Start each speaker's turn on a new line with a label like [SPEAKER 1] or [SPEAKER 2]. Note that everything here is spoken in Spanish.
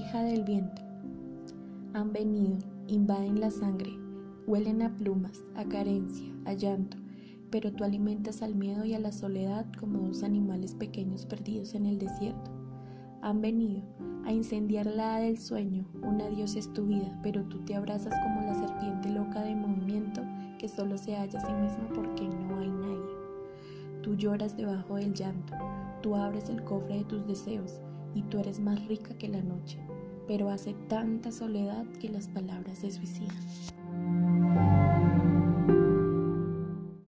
[SPEAKER 1] la del viento. Han venido, invaden la sangre, huelen a plumas, a carencia, a llanto, pero tú alimentas al miedo y a la soledad como dos animales pequeños perdidos en el desierto. Han venido a incendiar la del sueño, una diosa es tu vida, pero tú te abrazas como la serpiente loca de movimiento que solo se halla a sí misma porque no hay nadie. Tú lloras debajo del llanto, tú abres el cofre de tus deseos y tú eres más rica que la noche, pero hace tanta soledad que las palabras se suicidan.